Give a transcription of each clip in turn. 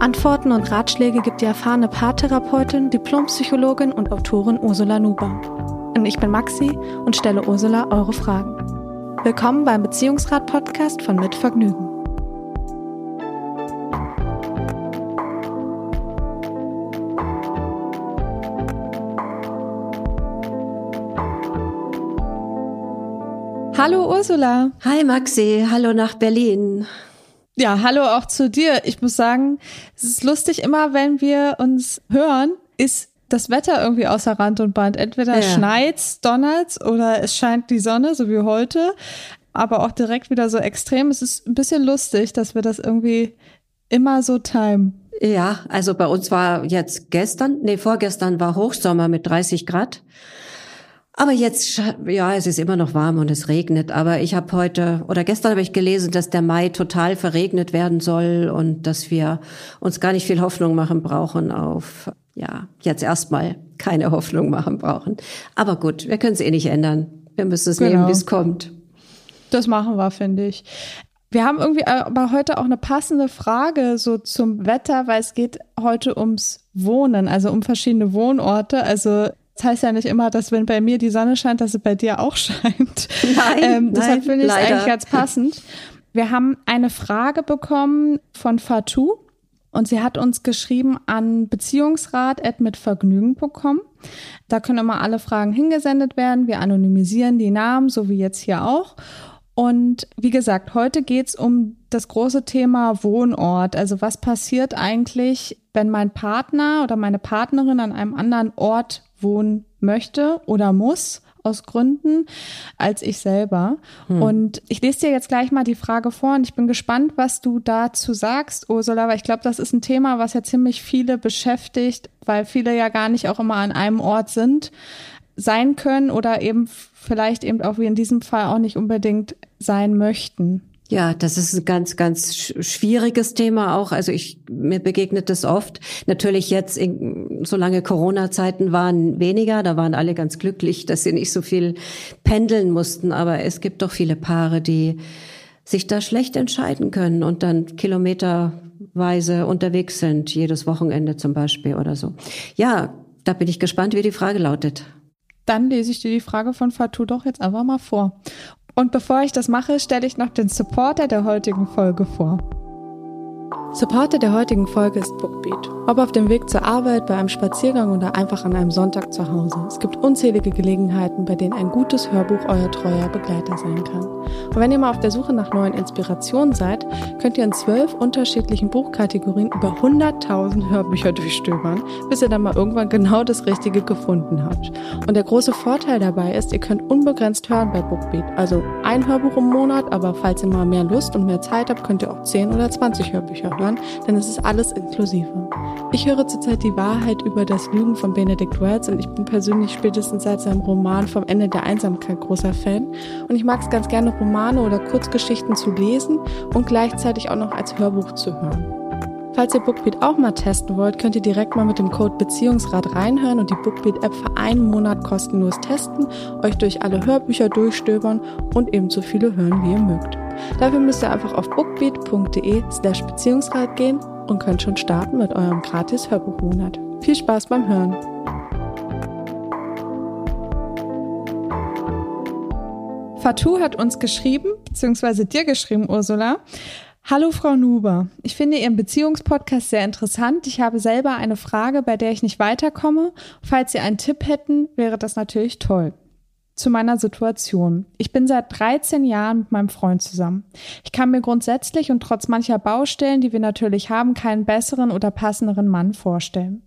Antworten und Ratschläge gibt die erfahrene Paartherapeutin, Diplompsychologin und Autorin Ursula Nuber. Und ich bin Maxi und stelle Ursula eure Fragen. Willkommen beim Beziehungsrat-Podcast von Mit Vergnügen. Hallo Ursula. Hi Maxi, hallo nach Berlin. Ja, hallo auch zu dir. Ich muss sagen, es ist lustig, immer wenn wir uns hören, ist das Wetter irgendwie außer Rand und Band. Entweder ja. schneit's, donnert's oder es scheint die Sonne, so wie heute, aber auch direkt wieder so extrem. Es ist ein bisschen lustig, dass wir das irgendwie immer so timen. Ja, also bei uns war jetzt gestern, nee, vorgestern war Hochsommer mit 30 Grad. Aber jetzt, ja, es ist immer noch warm und es regnet. Aber ich habe heute oder gestern habe ich gelesen, dass der Mai total verregnet werden soll und dass wir uns gar nicht viel Hoffnung machen brauchen auf, ja, jetzt erstmal keine Hoffnung machen brauchen. Aber gut, wir können es eh nicht ändern. Wir müssen es genau. nehmen, wie es kommt. Das machen wir, finde ich. Wir haben irgendwie aber heute auch eine passende Frage so zum Wetter, weil es geht heute ums Wohnen, also um verschiedene Wohnorte. Also das heißt ja nicht immer, dass wenn bei mir die Sonne scheint, dass sie bei dir auch scheint. Nein, ähm, deshalb finde ich es eigentlich ganz passend. Wir haben eine Frage bekommen von Fatou und sie hat uns geschrieben an beziehungsrat.mitvergnügen.com. Da können immer alle Fragen hingesendet werden. Wir anonymisieren die Namen, so wie jetzt hier auch. Und wie gesagt, heute geht's um das große Thema Wohnort. Also was passiert eigentlich, wenn mein Partner oder meine Partnerin an einem anderen Ort wohnen möchte oder muss aus Gründen als ich selber. Hm. Und ich lese dir jetzt gleich mal die Frage vor und ich bin gespannt, was du dazu sagst, Ursula, weil ich glaube, das ist ein Thema, was ja ziemlich viele beschäftigt, weil viele ja gar nicht auch immer an einem Ort sind, sein können oder eben vielleicht eben auch wie in diesem Fall auch nicht unbedingt sein möchten. Ja, das ist ein ganz, ganz schwieriges Thema auch. Also ich, mir begegnet das oft. Natürlich jetzt, in, solange Corona-Zeiten waren, weniger. Da waren alle ganz glücklich, dass sie nicht so viel pendeln mussten. Aber es gibt doch viele Paare, die sich da schlecht entscheiden können und dann kilometerweise unterwegs sind, jedes Wochenende zum Beispiel oder so. Ja, da bin ich gespannt, wie die Frage lautet. Dann lese ich dir die Frage von Fatou doch jetzt einfach mal vor. Und bevor ich das mache, stelle ich noch den Supporter der heutigen Folge vor. Supporter der heutigen Folge ist Bookbeat. Ob auf dem Weg zur Arbeit, bei einem Spaziergang oder einfach an einem Sonntag zu Hause. Es gibt unzählige Gelegenheiten, bei denen ein gutes Hörbuch euer treuer Begleiter sein kann. Und wenn ihr mal auf der Suche nach neuen Inspirationen seid, könnt ihr in zwölf unterschiedlichen Buchkategorien über 100.000 Hörbücher durchstöbern, bis ihr dann mal irgendwann genau das Richtige gefunden habt. Und der große Vorteil dabei ist, ihr könnt unbegrenzt hören bei Bookbeat. Also ein Hörbuch im Monat, aber falls ihr mal mehr Lust und mehr Zeit habt, könnt ihr auch 10 oder 20 Hörbücher hören, denn es ist alles inklusive. Ich höre zurzeit die Wahrheit über das Lügen von Benedict Wells und ich bin persönlich spätestens seit seinem Roman Vom Ende der Einsamkeit großer Fan und ich mag es ganz gerne, Romane oder Kurzgeschichten zu lesen und gleichzeitig auch noch als Hörbuch zu hören. Falls ihr Bookbeat auch mal testen wollt, könnt ihr direkt mal mit dem Code Beziehungsrat reinhören und die Bookbeat-App für einen Monat kostenlos testen, euch durch alle Hörbücher durchstöbern und eben so viele hören, wie ihr mögt. Dafür müsst ihr einfach auf bookbeat.de slash Beziehungsrat gehen und könnt schon starten mit eurem gratis Hörbuchmonat. Viel Spaß beim Hören! Fatou hat uns geschrieben, beziehungsweise dir geschrieben, Ursula. Hallo Frau Nuber, ich finde Ihren Beziehungspodcast sehr interessant. Ich habe selber eine Frage, bei der ich nicht weiterkomme. Falls Sie einen Tipp hätten, wäre das natürlich toll zu meiner Situation. Ich bin seit 13 Jahren mit meinem Freund zusammen. Ich kann mir grundsätzlich und trotz mancher Baustellen, die wir natürlich haben, keinen besseren oder passenderen Mann vorstellen.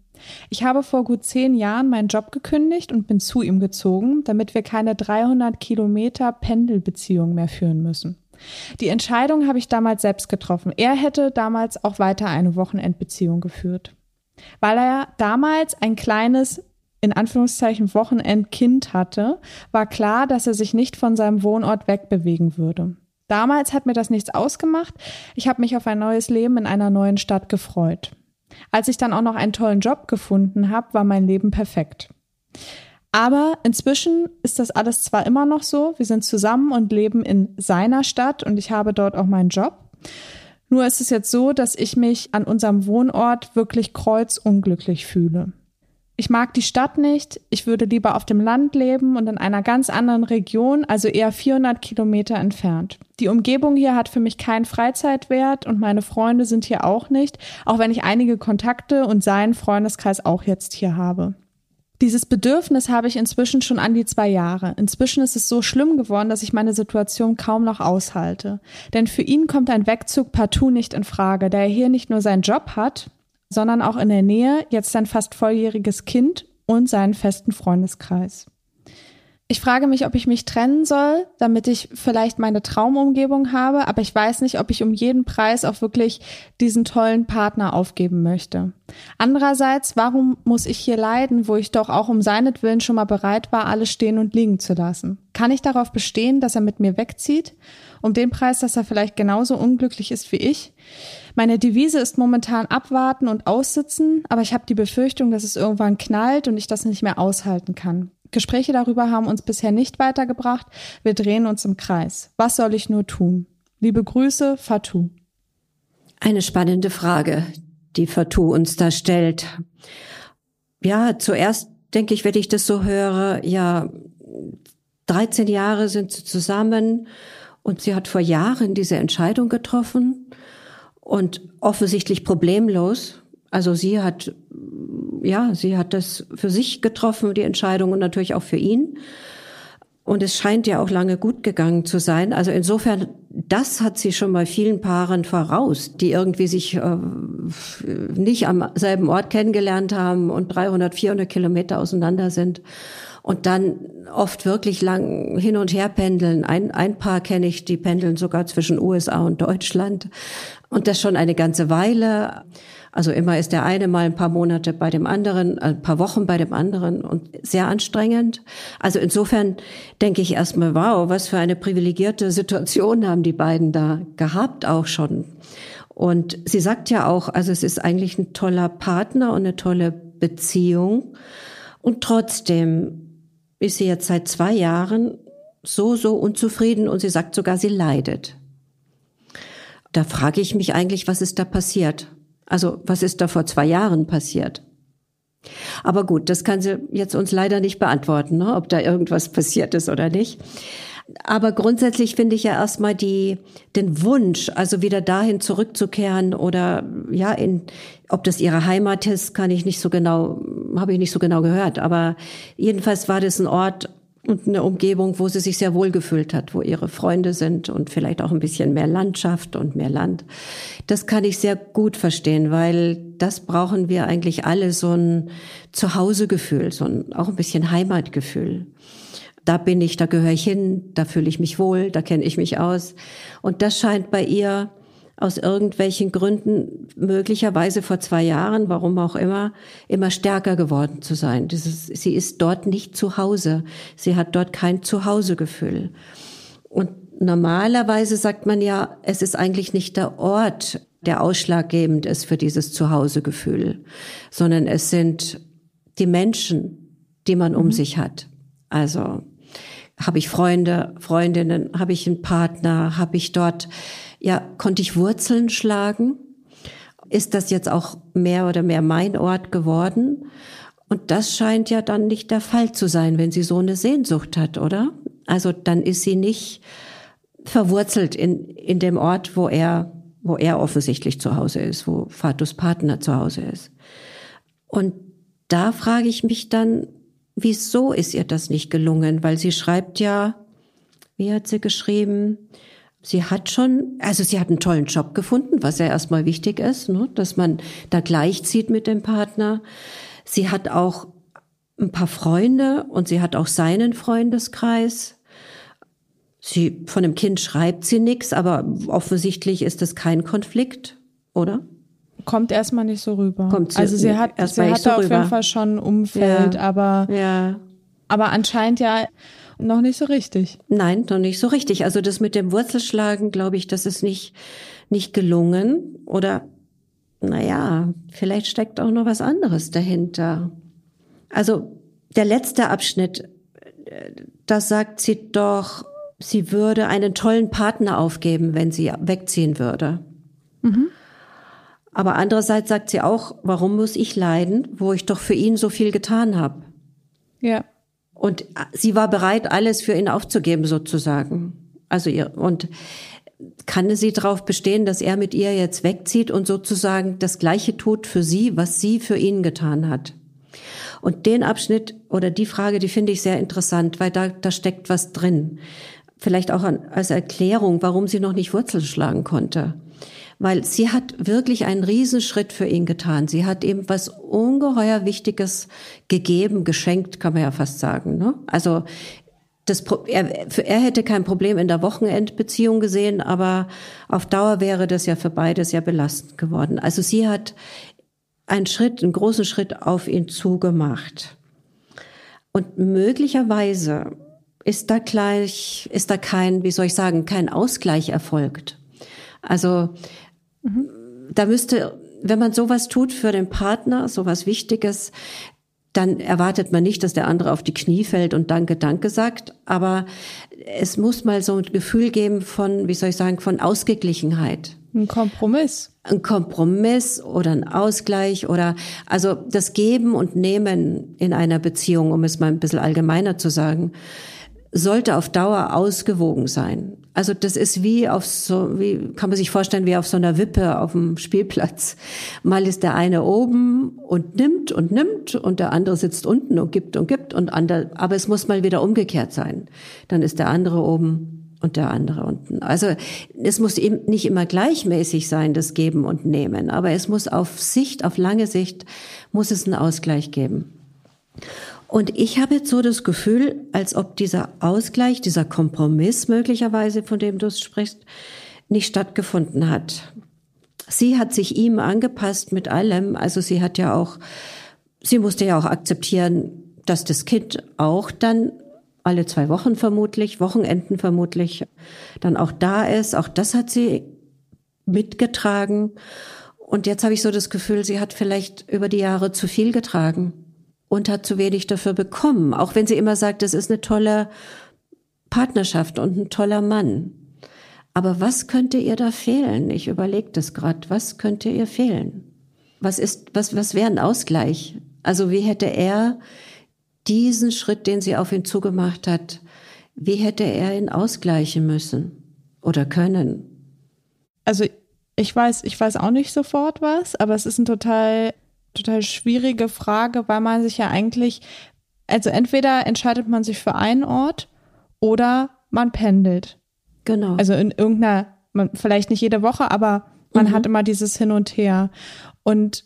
Ich habe vor gut zehn Jahren meinen Job gekündigt und bin zu ihm gezogen, damit wir keine 300 Kilometer Pendelbeziehung mehr führen müssen. Die Entscheidung habe ich damals selbst getroffen. Er hätte damals auch weiter eine Wochenendbeziehung geführt. Weil er damals ein kleines, in Anführungszeichen, Wochenendkind hatte, war klar, dass er sich nicht von seinem Wohnort wegbewegen würde. Damals hat mir das nichts ausgemacht. Ich habe mich auf ein neues Leben in einer neuen Stadt gefreut. Als ich dann auch noch einen tollen Job gefunden habe, war mein Leben perfekt. Aber inzwischen ist das alles zwar immer noch so, wir sind zusammen und leben in seiner Stadt und ich habe dort auch meinen Job. Nur ist es jetzt so, dass ich mich an unserem Wohnort wirklich kreuzunglücklich fühle. Ich mag die Stadt nicht, ich würde lieber auf dem Land leben und in einer ganz anderen Region, also eher 400 Kilometer entfernt. Die Umgebung hier hat für mich keinen Freizeitwert und meine Freunde sind hier auch nicht, auch wenn ich einige Kontakte und seinen Freundeskreis auch jetzt hier habe. Dieses Bedürfnis habe ich inzwischen schon an die zwei Jahre. Inzwischen ist es so schlimm geworden, dass ich meine Situation kaum noch aushalte. Denn für ihn kommt ein Wegzug partout nicht in Frage, da er hier nicht nur seinen Job hat, sondern auch in der Nähe jetzt sein fast volljähriges Kind und seinen festen Freundeskreis. Ich frage mich, ob ich mich trennen soll, damit ich vielleicht meine Traumumgebung habe, aber ich weiß nicht, ob ich um jeden Preis auch wirklich diesen tollen Partner aufgeben möchte. Andererseits, warum muss ich hier leiden, wo ich doch auch um seinetwillen schon mal bereit war, alles stehen und liegen zu lassen? Kann ich darauf bestehen, dass er mit mir wegzieht? Um den Preis, dass er vielleicht genauso unglücklich ist wie ich? Meine Devise ist momentan abwarten und aussitzen, aber ich habe die Befürchtung, dass es irgendwann knallt und ich das nicht mehr aushalten kann. Gespräche darüber haben uns bisher nicht weitergebracht. Wir drehen uns im Kreis. Was soll ich nur tun? Liebe Grüße, Fatou. Eine spannende Frage, die Fatou uns da stellt. Ja, zuerst denke ich, wenn ich das so höre, ja, 13 Jahre sind sie zusammen und sie hat vor Jahren diese Entscheidung getroffen und offensichtlich problemlos. Also sie hat ja, sie hat das für sich getroffen, die Entscheidung und natürlich auch für ihn. Und es scheint ja auch lange gut gegangen zu sein. Also insofern, das hat sie schon bei vielen Paaren voraus, die irgendwie sich äh, nicht am selben Ort kennengelernt haben und 300, 400 Kilometer auseinander sind und dann oft wirklich lang hin und her pendeln. Ein, ein Paar kenne ich, die pendeln sogar zwischen USA und Deutschland und das schon eine ganze Weile. Also immer ist der eine mal ein paar Monate bei dem anderen, ein paar Wochen bei dem anderen und sehr anstrengend. Also insofern denke ich erstmal, wow, was für eine privilegierte Situation haben die beiden da gehabt auch schon. Und sie sagt ja auch, also es ist eigentlich ein toller Partner und eine tolle Beziehung. Und trotzdem ist sie jetzt seit zwei Jahren so, so unzufrieden und sie sagt sogar, sie leidet. Da frage ich mich eigentlich, was ist da passiert? Also was ist da vor zwei Jahren passiert? Aber gut, das kann sie jetzt uns leider nicht beantworten, ne, ob da irgendwas passiert ist oder nicht. Aber grundsätzlich finde ich ja erstmal die, den Wunsch, also wieder dahin zurückzukehren oder ja, in, ob das ihre Heimat ist, kann ich nicht so genau, habe ich nicht so genau gehört. Aber jedenfalls war das ein Ort, und eine Umgebung, wo sie sich sehr wohl gefühlt hat, wo ihre Freunde sind und vielleicht auch ein bisschen mehr Landschaft und mehr Land. Das kann ich sehr gut verstehen, weil das brauchen wir eigentlich alle, so ein Zuhausegefühl, so ein, auch ein bisschen Heimatgefühl. Da bin ich, da gehöre ich hin, da fühle ich mich wohl, da kenne ich mich aus. Und das scheint bei ihr aus irgendwelchen Gründen, möglicherweise vor zwei Jahren, warum auch immer, immer stärker geworden zu sein. Dieses, sie ist dort nicht zu Hause. Sie hat dort kein Zuhausegefühl. Und normalerweise sagt man ja, es ist eigentlich nicht der Ort, der ausschlaggebend ist für dieses Zuhausegefühl, sondern es sind die Menschen, die man um mhm. sich hat. Also habe ich Freunde, Freundinnen, habe ich einen Partner, habe ich dort ja, konnte ich Wurzeln schlagen? Ist das jetzt auch mehr oder mehr mein Ort geworden? Und das scheint ja dann nicht der Fall zu sein, wenn sie so eine Sehnsucht hat, oder? Also dann ist sie nicht verwurzelt in, in dem Ort, wo er, wo er offensichtlich zu Hause ist, wo Fatus Partner zu Hause ist. Und da frage ich mich dann, wieso ist ihr das nicht gelungen? Weil sie schreibt ja, wie hat sie geschrieben? Sie hat schon, also sie hat einen tollen Job gefunden, was ja erstmal wichtig ist, ne, dass man da gleichzieht mit dem Partner. Sie hat auch ein paar Freunde und sie hat auch seinen Freundeskreis. Sie, von dem Kind schreibt sie nichts, aber offensichtlich ist das kein Konflikt, oder? Kommt erstmal nicht so rüber. Kommt sie also sie hat, sie hatte so auf rüber. jeden Fall schon ein Umfeld, Ja. aber, Ja. aber anscheinend ja noch nicht so richtig. Nein, noch nicht so richtig. Also das mit dem Wurzelschlagen, glaube ich, das ist nicht, nicht gelungen. Oder, naja, vielleicht steckt auch noch was anderes dahinter. Also der letzte Abschnitt, äh, da sagt sie doch, sie würde einen tollen Partner aufgeben, wenn sie wegziehen würde. Aber andererseits sagt sie auch, warum muss ich leiden, wo ich doch für ihn so viel getan habe? Ja. Und sie war bereit, alles für ihn aufzugeben, sozusagen. Also ihr, und kann sie darauf bestehen, dass er mit ihr jetzt wegzieht und sozusagen das Gleiche tut für sie, was sie für ihn getan hat? Und den Abschnitt oder die Frage, die finde ich sehr interessant, weil da, da steckt was drin. Vielleicht auch an, als Erklärung, warum sie noch nicht Wurzeln schlagen konnte. Weil sie hat wirklich einen Riesenschritt für ihn getan. Sie hat ihm was ungeheuer Wichtiges gegeben, geschenkt, kann man ja fast sagen. Ne? Also das, er, er hätte kein Problem in der Wochenendbeziehung gesehen, aber auf Dauer wäre das ja für beide sehr belastend geworden. Also sie hat einen Schritt, einen großen Schritt auf ihn zugemacht. Und möglicherweise ist da gleich, ist da kein, wie soll ich sagen, kein Ausgleich erfolgt. Also da müsste, wenn man sowas tut für den Partner, sowas Wichtiges, dann erwartet man nicht, dass der andere auf die Knie fällt und Danke, Danke sagt. Aber es muss mal so ein Gefühl geben von, wie soll ich sagen, von Ausgeglichenheit. Ein Kompromiss. Ein Kompromiss oder ein Ausgleich oder, also das Geben und Nehmen in einer Beziehung, um es mal ein bisschen allgemeiner zu sagen, sollte auf Dauer ausgewogen sein. Also das ist wie auf so, wie kann man sich vorstellen, wie auf so einer Wippe auf dem Spielplatz. Mal ist der eine oben und nimmt und nimmt und der andere sitzt unten und gibt und gibt und ander, aber es muss mal wieder umgekehrt sein. Dann ist der andere oben und der andere unten. Also es muss eben nicht immer gleichmäßig sein, das Geben und Nehmen, aber es muss auf Sicht, auf lange Sicht, muss es einen Ausgleich geben. Und ich habe jetzt so das Gefühl, als ob dieser Ausgleich, dieser Kompromiss möglicherweise, von dem du sprichst, nicht stattgefunden hat. Sie hat sich ihm angepasst mit allem. Also sie hat ja auch, sie musste ja auch akzeptieren, dass das Kind auch dann alle zwei Wochen vermutlich, Wochenenden vermutlich, dann auch da ist. Auch das hat sie mitgetragen. Und jetzt habe ich so das Gefühl, sie hat vielleicht über die Jahre zu viel getragen und hat zu wenig dafür bekommen. Auch wenn sie immer sagt, es ist eine tolle Partnerschaft und ein toller Mann. Aber was könnte ihr da fehlen? Ich überlege das gerade. Was könnte ihr fehlen? Was ist, was, was wäre ein Ausgleich? Also wie hätte er diesen Schritt, den sie auf ihn zugemacht hat, wie hätte er ihn ausgleichen müssen oder können? Also ich weiß, ich weiß auch nicht sofort was, aber es ist eine total, total schwierige Frage, weil man sich ja eigentlich, also entweder entscheidet man sich für einen Ort oder man pendelt. Genau. Also in irgendeiner, man, vielleicht nicht jede Woche, aber man Mhm. hat immer dieses Hin und Her. Und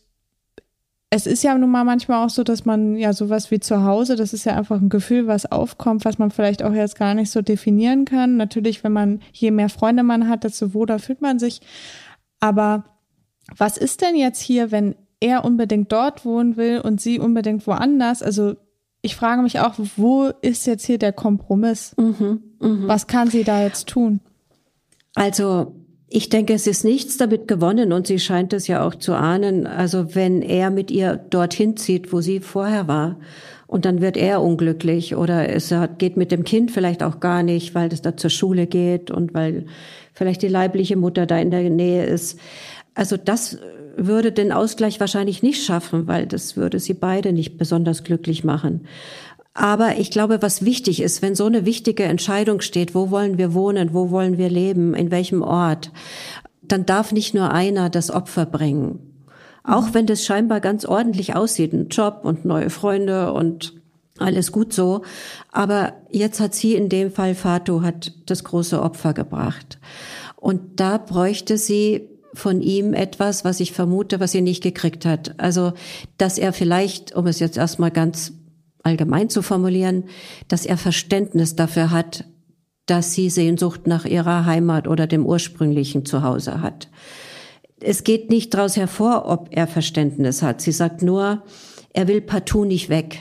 es ist ja nun mal manchmal auch so, dass man ja sowas wie zu Hause, das ist ja einfach ein Gefühl, was aufkommt, was man vielleicht auch jetzt gar nicht so definieren kann. Natürlich, wenn man, je mehr Freunde man hat, desto wohler fühlt man sich. Aber was ist denn jetzt hier, wenn er unbedingt dort wohnen will und sie unbedingt woanders? Also ich frage mich auch, wo ist jetzt hier der Kompromiss? mhm, mhm. Was kann sie da jetzt tun? Also ich denke, es ist nichts damit gewonnen und sie scheint es ja auch zu ahnen. Also wenn er mit ihr dorthin zieht, wo sie vorher war, und dann wird er unglücklich oder es geht mit dem Kind vielleicht auch gar nicht, weil das da zur Schule geht und weil vielleicht die leibliche Mutter da in der Nähe ist. Also das würde den Ausgleich wahrscheinlich nicht schaffen, weil das würde sie beide nicht besonders glücklich machen. Aber ich glaube, was wichtig ist, wenn so eine wichtige Entscheidung steht, wo wollen wir wohnen, wo wollen wir leben, in welchem Ort, dann darf nicht nur einer das Opfer bringen. Auch wenn das scheinbar ganz ordentlich aussieht, ein Job und neue Freunde und alles gut so. Aber jetzt hat sie in dem Fall, Fatu, hat das große Opfer gebracht. Und da bräuchte sie von ihm etwas, was ich vermute, was sie nicht gekriegt hat. Also, dass er vielleicht, um es jetzt erstmal ganz allgemein zu formulieren, dass er Verständnis dafür hat, dass sie Sehnsucht nach ihrer Heimat oder dem ursprünglichen Zuhause hat. Es geht nicht daraus hervor, ob er Verständnis hat. Sie sagt nur, er will partout nicht weg.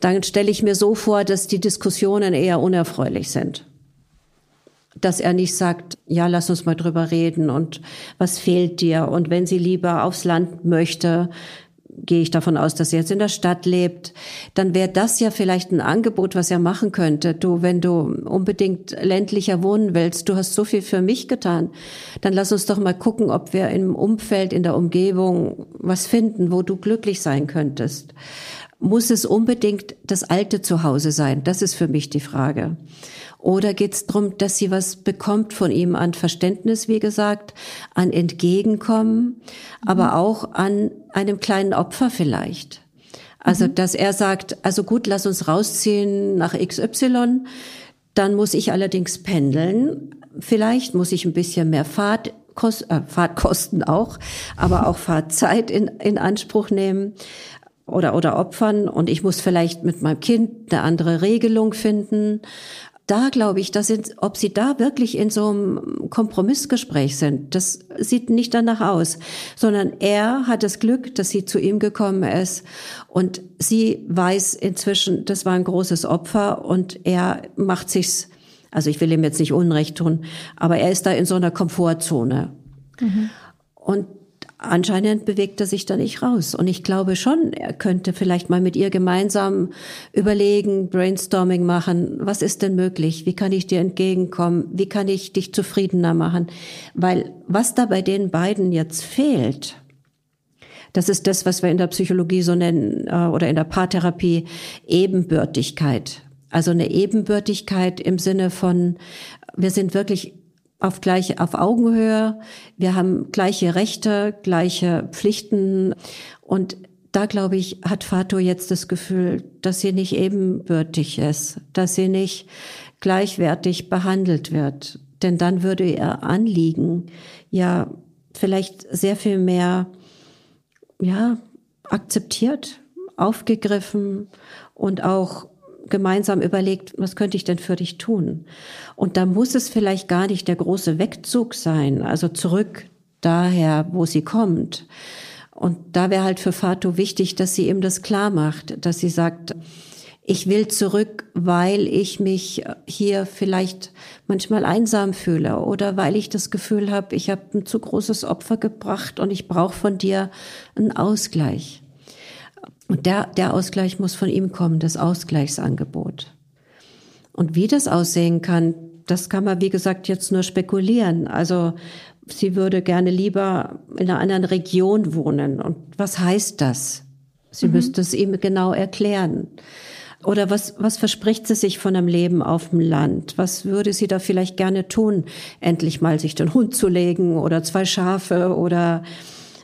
Dann stelle ich mir so vor, dass die Diskussionen eher unerfreulich sind. Dass er nicht sagt, ja, lass uns mal drüber reden und was fehlt dir? Und wenn sie lieber aufs Land möchte, gehe ich davon aus, dass er jetzt in der Stadt lebt, dann wäre das ja vielleicht ein Angebot, was er machen könnte. Du, wenn du unbedingt ländlicher wohnen willst, du hast so viel für mich getan, dann lass uns doch mal gucken, ob wir im Umfeld, in der Umgebung was finden, wo du glücklich sein könntest. Muss es unbedingt das alte Zuhause sein? Das ist für mich die Frage. Oder geht es darum, dass sie was bekommt von ihm an Verständnis, wie gesagt, an Entgegenkommen, aber mhm. auch an einem kleinen Opfer vielleicht? Also, mhm. dass er sagt, also gut, lass uns rausziehen nach XY, dann muss ich allerdings pendeln. Vielleicht muss ich ein bisschen mehr Fahrt Kost, äh, Fahrtkosten auch, aber auch Fahrzeit in, in Anspruch nehmen oder, oder opfern. Und ich muss vielleicht mit meinem Kind eine andere Regelung finden da glaube ich, dass sind, ob sie da wirklich in so einem Kompromissgespräch sind, das sieht nicht danach aus, sondern er hat das Glück, dass sie zu ihm gekommen ist und sie weiß inzwischen, das war ein großes Opfer und er macht sich's, also ich will ihm jetzt nicht Unrecht tun, aber er ist da in so einer Komfortzone. Mhm. Und anscheinend bewegt er sich da nicht raus. Und ich glaube schon, er könnte vielleicht mal mit ihr gemeinsam überlegen, Brainstorming machen. Was ist denn möglich? Wie kann ich dir entgegenkommen? Wie kann ich dich zufriedener machen? Weil was da bei den beiden jetzt fehlt, das ist das, was wir in der Psychologie so nennen äh, oder in der Paartherapie Ebenbürtigkeit. Also eine Ebenbürtigkeit im Sinne von, wir sind wirklich auf gleiche, auf Augenhöhe. Wir haben gleiche Rechte, gleiche Pflichten. Und da, glaube ich, hat Fato jetzt das Gefühl, dass sie nicht ebenbürtig ist, dass sie nicht gleichwertig behandelt wird. Denn dann würde ihr Anliegen ja vielleicht sehr viel mehr, ja, akzeptiert, aufgegriffen und auch gemeinsam überlegt, was könnte ich denn für dich tun? Und da muss es vielleicht gar nicht der große Wegzug sein, also zurück daher, wo sie kommt. Und da wäre halt für Fatou wichtig, dass sie ihm das klar macht, dass sie sagt, ich will zurück, weil ich mich hier vielleicht manchmal einsam fühle oder weil ich das Gefühl habe, ich habe ein zu großes Opfer gebracht und ich brauche von dir einen Ausgleich. Und der, der Ausgleich muss von ihm kommen, das Ausgleichsangebot. Und wie das aussehen kann, das kann man, wie gesagt, jetzt nur spekulieren. Also sie würde gerne lieber in einer anderen Region wohnen. Und was heißt das? Sie mhm. müsste es ihm genau erklären. Oder was, was verspricht sie sich von einem Leben auf dem Land? Was würde sie da vielleicht gerne tun? Endlich mal sich den Hund zu legen oder zwei Schafe oder,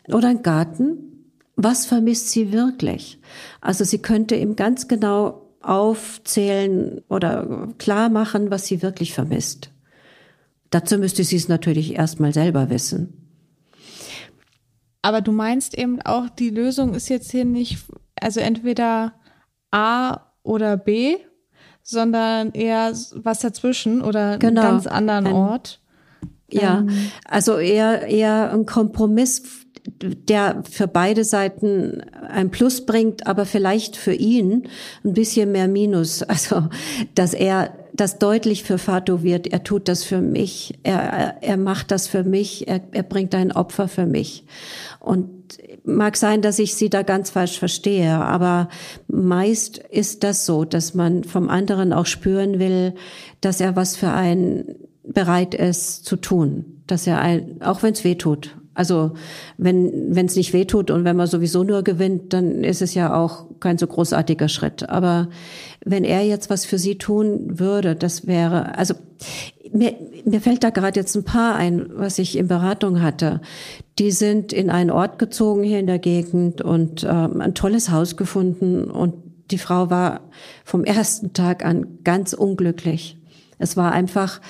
oder einen Garten? Was vermisst sie wirklich? Also sie könnte ihm ganz genau aufzählen oder klar machen, was sie wirklich vermisst. Dazu müsste sie es natürlich erstmal selber wissen. Aber du meinst eben auch, die Lösung ist jetzt hier nicht, also entweder A oder B, sondern eher was dazwischen oder genau. einen ganz anderen Ein, Ort. Ja, ähm. also eher, eher ein Kompromiss der für beide Seiten ein Plus bringt, aber vielleicht für ihn ein bisschen mehr Minus. Also, dass er das deutlich für Fato wird, er tut das für mich, er, er macht das für mich, er, er bringt ein Opfer für mich. Und mag sein, dass ich sie da ganz falsch verstehe, aber meist ist das so, dass man vom anderen auch spüren will, dass er was für einen bereit ist zu tun, dass er ein, auch wenn es weh tut, also wenn es nicht wehtut und wenn man sowieso nur gewinnt, dann ist es ja auch kein so großartiger Schritt. Aber wenn er jetzt was für sie tun würde, das wäre, also mir, mir fällt da gerade jetzt ein paar ein, was ich in Beratung hatte. Die sind in einen Ort gezogen hier in der Gegend und ähm, ein tolles Haus gefunden und die Frau war vom ersten Tag an ganz unglücklich. Es war einfach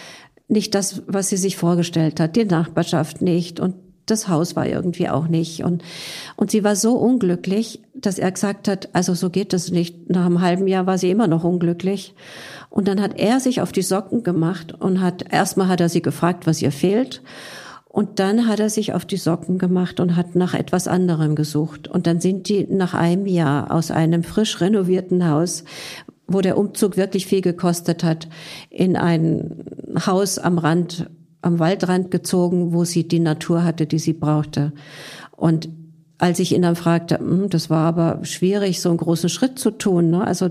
nicht das, was sie sich vorgestellt hat, die Nachbarschaft nicht und das Haus war irgendwie auch nicht. Und, und sie war so unglücklich, dass er gesagt hat, also so geht das nicht. Nach einem halben Jahr war sie immer noch unglücklich. Und dann hat er sich auf die Socken gemacht und hat, erstmal hat er sie gefragt, was ihr fehlt. Und dann hat er sich auf die Socken gemacht und hat nach etwas anderem gesucht. Und dann sind die nach einem Jahr aus einem frisch renovierten Haus, wo der Umzug wirklich viel gekostet hat, in ein Haus am Rand, am Waldrand gezogen, wo sie die Natur hatte, die sie brauchte. Und als ich ihn dann fragte, hm, das war aber schwierig, so einen großen Schritt zu tun. Ne? Also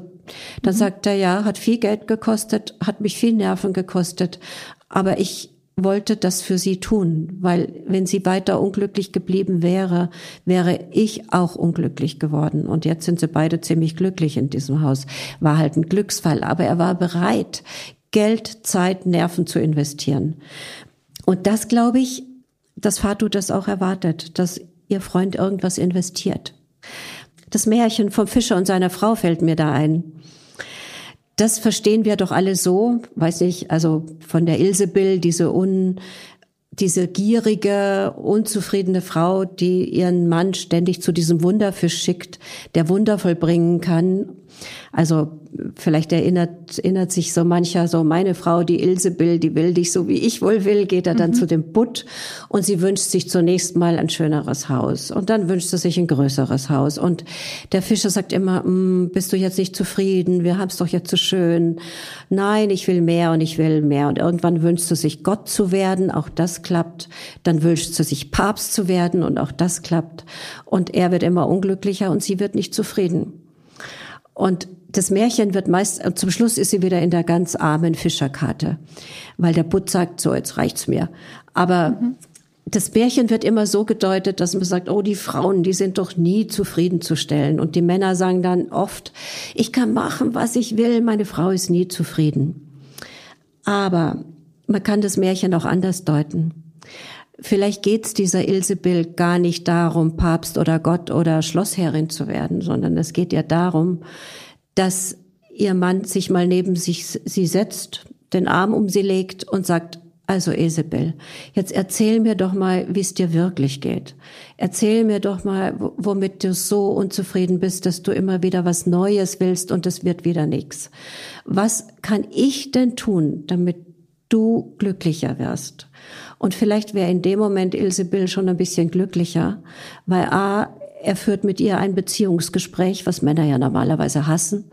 dann mhm. sagt er, ja, hat viel Geld gekostet, hat mich viel Nerven gekostet, aber ich wollte das für sie tun, weil wenn sie weiter unglücklich geblieben wäre, wäre ich auch unglücklich geworden. Und jetzt sind sie beide ziemlich glücklich in diesem Haus. War halt ein Glücksfall, aber er war bereit, Geld, Zeit, Nerven zu investieren. Und das glaube ich, dass Fatu das auch erwartet, dass ihr Freund irgendwas investiert. Das Märchen vom Fischer und seiner Frau fällt mir da ein das verstehen wir doch alle so, weiß ich, also von der Ilsebill, diese un, diese gierige, unzufriedene Frau, die ihren Mann ständig zu diesem Wunderfisch schickt, der Wunder vollbringen kann also vielleicht erinnert, erinnert sich so mancher, so meine Frau, die Ilsebill, die will dich so wie ich wohl will, geht er dann mhm. zu dem Butt und sie wünscht sich zunächst mal ein schöneres Haus und dann wünscht sie sich ein größeres Haus und der Fischer sagt immer, mm, bist du jetzt nicht zufrieden, wir haben es doch jetzt so schön. Nein, ich will mehr und ich will mehr und irgendwann wünscht sie sich Gott zu werden, auch das klappt. Dann wünscht sie sich Papst zu werden und auch das klappt und er wird immer unglücklicher und sie wird nicht zufrieden. Und das Märchen wird meist, äh, zum Schluss ist sie wieder in der ganz armen Fischerkarte, weil der Butt sagt, so, jetzt reicht's mir. Aber mhm. das Märchen wird immer so gedeutet, dass man sagt, oh, die Frauen, die sind doch nie zufriedenzustellen. Und die Männer sagen dann oft, ich kann machen, was ich will, meine Frau ist nie zufrieden. Aber man kann das Märchen auch anders deuten. Vielleicht geht's dieser Ilsebill gar nicht darum, Papst oder Gott oder Schlossherrin zu werden, sondern es geht ihr darum, dass ihr Mann sich mal neben sich sie setzt, den Arm um sie legt und sagt, also Isabel, jetzt erzähl mir doch mal, wie es dir wirklich geht. Erzähl mir doch mal, womit du so unzufrieden bist, dass du immer wieder was Neues willst und es wird wieder nichts. Was kann ich denn tun, damit du glücklicher wirst? Und vielleicht wäre in dem Moment Ilse Bill schon ein bisschen glücklicher, weil A, er führt mit ihr ein Beziehungsgespräch, was Männer ja normalerweise hassen.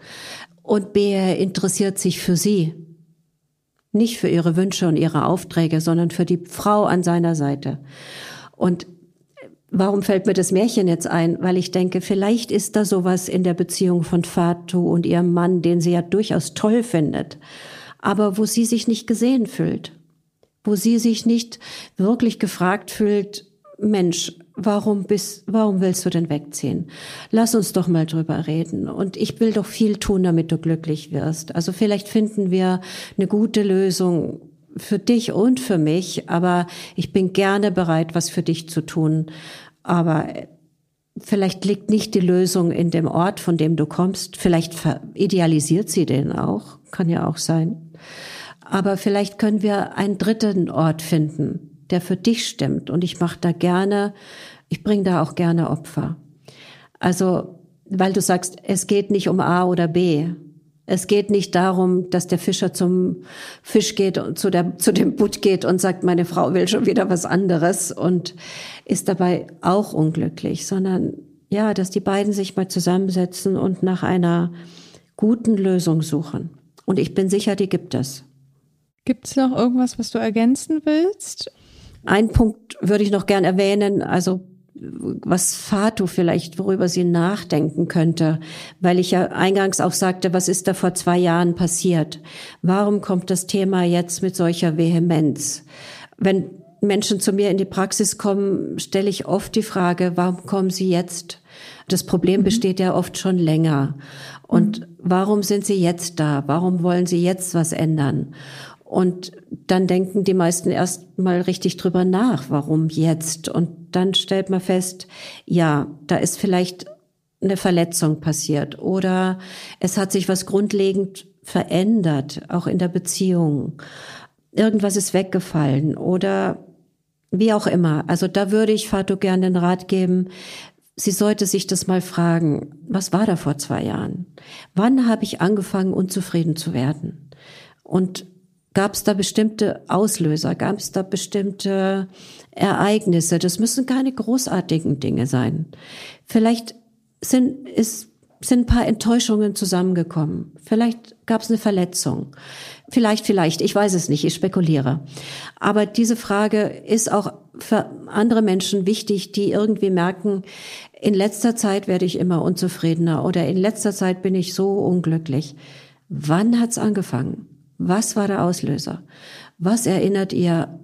Und B, er interessiert sich für sie. Nicht für ihre Wünsche und ihre Aufträge, sondern für die Frau an seiner Seite. Und Warum fällt mir das Märchen jetzt ein? Weil ich denke, vielleicht ist da sowas in der Beziehung von Fatu und ihrem Mann, den sie ja durchaus toll findet, aber wo sie sich nicht gesehen fühlt wo sie sich nicht wirklich gefragt fühlt, Mensch, warum bist, warum willst du denn wegziehen? Lass uns doch mal drüber reden. Und ich will doch viel tun, damit du glücklich wirst. Also vielleicht finden wir eine gute Lösung für dich und für mich, aber ich bin gerne bereit, was für dich zu tun. Aber vielleicht liegt nicht die Lösung in dem Ort, von dem du kommst. Vielleicht idealisiert sie den auch. Kann ja auch sein. Aber vielleicht können wir einen dritten Ort finden, der für dich stimmt. Und ich mache da gerne, ich bringe da auch gerne Opfer. Also, weil du sagst, es geht nicht um A oder B. Es geht nicht darum, dass der Fischer zum Fisch geht und zu, der, zu dem Butt geht und sagt, meine Frau will schon wieder was anderes und ist dabei auch unglücklich, sondern ja, dass die beiden sich mal zusammensetzen und nach einer guten Lösung suchen. Und ich bin sicher, die gibt es. Gibt es noch irgendwas, was du ergänzen willst? Ein Punkt würde ich noch gern erwähnen, also was Fatu vielleicht, worüber sie nachdenken könnte, weil ich ja eingangs auch sagte, was ist da vor zwei Jahren passiert? Warum kommt das Thema jetzt mit solcher Vehemenz? Wenn Menschen zu mir in die Praxis kommen, stelle ich oft die Frage, warum kommen sie jetzt? Das Problem mhm. besteht ja oft schon länger. Und mhm. warum sind sie jetzt da? Warum wollen sie jetzt was ändern? Und dann denken die meisten erst mal richtig drüber nach, warum jetzt? Und dann stellt man fest, ja, da ist vielleicht eine Verletzung passiert oder es hat sich was grundlegend verändert, auch in der Beziehung. Irgendwas ist weggefallen oder wie auch immer. Also da würde ich Fatou gerne den Rat geben, sie sollte sich das mal fragen, was war da vor zwei Jahren? Wann habe ich angefangen, unzufrieden zu werden? Und gab es da bestimmte Auslöser? Gab es da bestimmte Ereignisse? Das müssen keine großartigen Dinge sein. Vielleicht sind, ist, sind ein paar Enttäuschungen zusammengekommen. Vielleicht gab es eine Verletzung. Vielleicht, vielleicht, ich weiß es nicht, ich spekuliere. Aber diese Frage ist auch für andere Menschen wichtig, die irgendwie merken, in letzter Zeit werde ich immer unzufriedener oder in letzter Zeit bin ich so unglücklich. Wann hat's angefangen? Was war der Auslöser? Was erinnert ihr,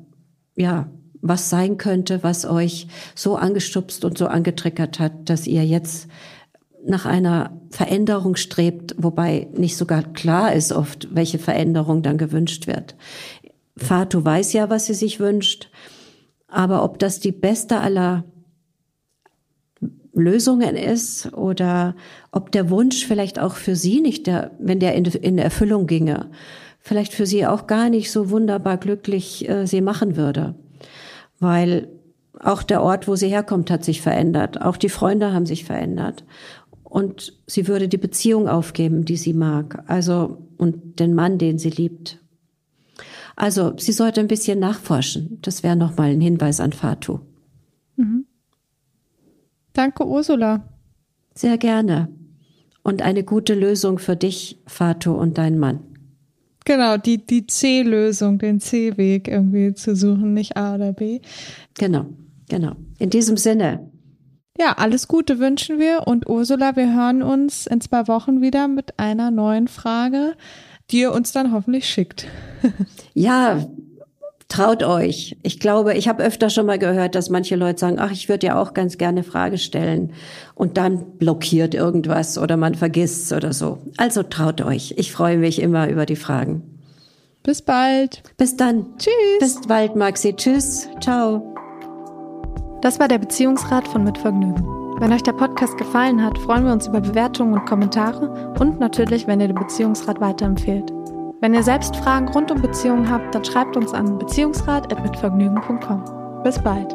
ja, was sein könnte, was euch so angestupst und so angetriggert hat, dass ihr jetzt nach einer Veränderung strebt, wobei nicht sogar klar ist oft, welche Veränderung dann gewünscht wird. Fatu weiß ja, was sie sich wünscht, aber ob das die beste aller Lösungen ist oder ob der Wunsch vielleicht auch für sie nicht der, wenn der in, in Erfüllung ginge, vielleicht für sie auch gar nicht so wunderbar glücklich äh, sie machen würde. Weil auch der Ort, wo sie herkommt, hat sich verändert. Auch die Freunde haben sich verändert und sie würde die Beziehung aufgeben, die sie mag, also und den Mann, den sie liebt. Also sie sollte ein bisschen nachforschen. Das wäre nochmal ein Hinweis an Fatu. Mhm. Danke, Ursula. Sehr gerne. Und eine gute Lösung für dich, Fatu und dein Mann. Genau, die, die C-Lösung, den C-Weg irgendwie zu suchen, nicht A oder B. Genau, genau. In diesem Sinne, ja, alles Gute wünschen wir und Ursula, wir hören uns in zwei Wochen wieder mit einer neuen Frage, die ihr uns dann hoffentlich schickt. ja, traut euch. Ich glaube, ich habe öfter schon mal gehört, dass manche Leute sagen, ach, ich würde ja auch ganz gerne Frage stellen und dann blockiert irgendwas oder man vergisst oder so. Also traut euch. Ich freue mich immer über die Fragen. Bis bald. Bis dann. Tschüss. Bis bald, Maxi. Tschüss. Ciao. Das war der Beziehungsrat von Mitvergnügen. Wenn euch der Podcast gefallen hat, freuen wir uns über Bewertungen und Kommentare und natürlich, wenn ihr den Beziehungsrat weiterempfehlt. Wenn ihr selbst Fragen rund um Beziehungen habt, dann schreibt uns an beziehungsrat.mitvergnügen.com. Bis bald.